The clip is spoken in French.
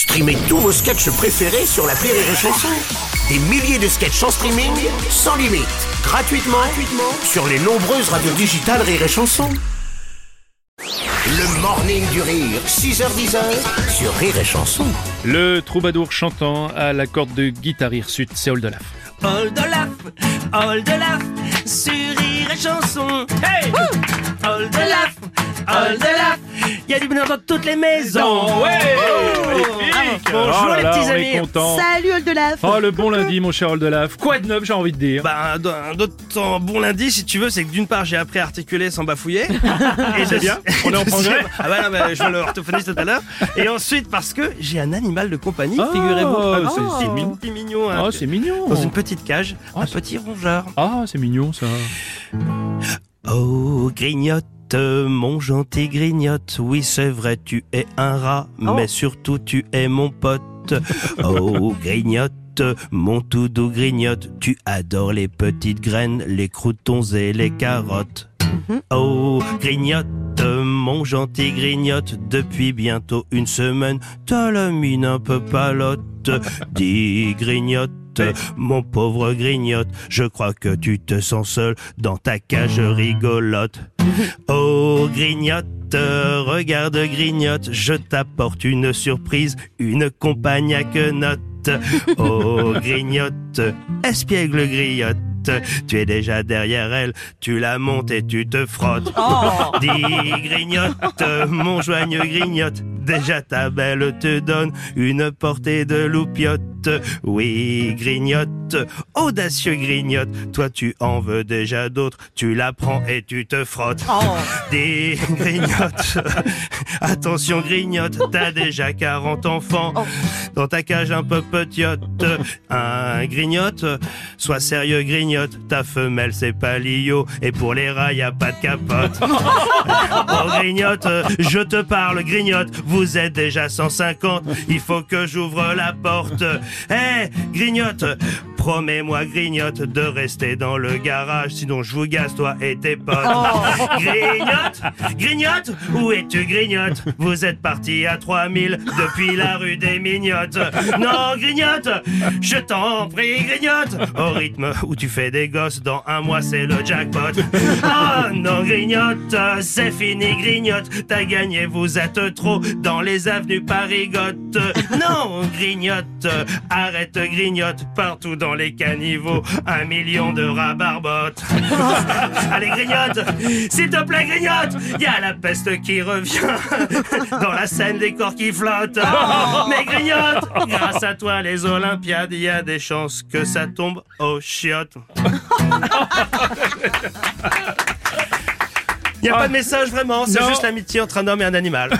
Streamez tous vos sketchs préférés sur la Rire et Chanson. Des milliers de sketchs en streaming, sans limite, gratuitement, gratuitement sur les nombreuses radios digitales Rire et Chanson. Le morning du rire, 6h10 sur Rire et Chanson. Le troubadour chantant à la corde de guitare hirsute, c'est Oldelaf. Oldelaf, Oldelaf, sur rire et chanson. Hey Oldelaf, Oldelaf, il y a du bonheur dans toutes les maisons. Ouais Magnifique Bonjour Oh là les là, petits on est amis. content. Salut Oldelaf Oh le bon lundi mon cher Oldelaf. Quoi de neuf j'ai envie de dire. Bah, autre bon lundi, si tu veux, c'est que d'une part, j'ai appris à articuler sans bafouiller. Et C'est bien, on est en progrès. Ah bah non, mais je vois l'orthophoniste tout à l'heure. Et ensuite, parce que j'ai un animal de compagnie, Oh, figurez-vous. Un c'est- c'est mignon. petit mignon. hein, Oh c'est mignon. dans une petite cage, Oh, un petit rongeur. Ah c'est mignon ça. Oh, grignote, mon gentil grignote. Oui, c'est vrai, tu es un rat, mais surtout tu es mon pote. Oh, grignote. Mon tout doux grignote, tu adores les petites graines, les croutons et les carottes. Oh, grignote, mon gentil grignote, depuis bientôt une semaine, t'as la mine un peu palote. Dis grignote, mon pauvre grignote, je crois que tu te sens seul dans ta cage rigolote. Oh, grignote, regarde grignote, je t'apporte une surprise, une compagne à quenotte. Oh, grignote, espiègle griotte. Tu es déjà derrière elle, tu la montes et tu te frottes. Dis grignote, mon joigneux grignote. Déjà ta belle te donne une portée de loupiote. Oui, grignote, audacieux grignote. Toi tu en veux déjà d'autres, tu la prends et tu te frottes. Dis grignote, attention grignote, t'as déjà 40 enfants. Dans ta cage un peu petite. Un grignote, sois sérieux grignote, ta femelle c'est pas Lio et pour les rats y a pas de capote. Oh grignote, je te parle grignote, vous êtes déjà 150, il faut que j'ouvre la porte. Hé grignote, promets-moi grignote de rester dans le garage, sinon je vous gasse toi et tes potes. Grignote, grignote, où es-tu grignote Vous êtes parti à 3000 depuis la rue des Mignottes. Non grignote, je t'en prie grignote, au rythme où tu fais des gosses, dans un mois c'est le jackpot. Oh non grignote, c'est fini grignote, t'as gagné, vous êtes trop dans les avenues Parigotte. Non grignote, arrête grignote, partout dans les caniveaux, un million de rats barbottes. Allez grignote, s'il te plaît grignote, y a la peste qui revient dans la scène des corps qui flottent. Mais grignote, grâce à toi les Olympiades, y a des chances que ça tombe aux chiottes. Y a pas de message vraiment, c'est juste l'amitié entre un homme et un animal.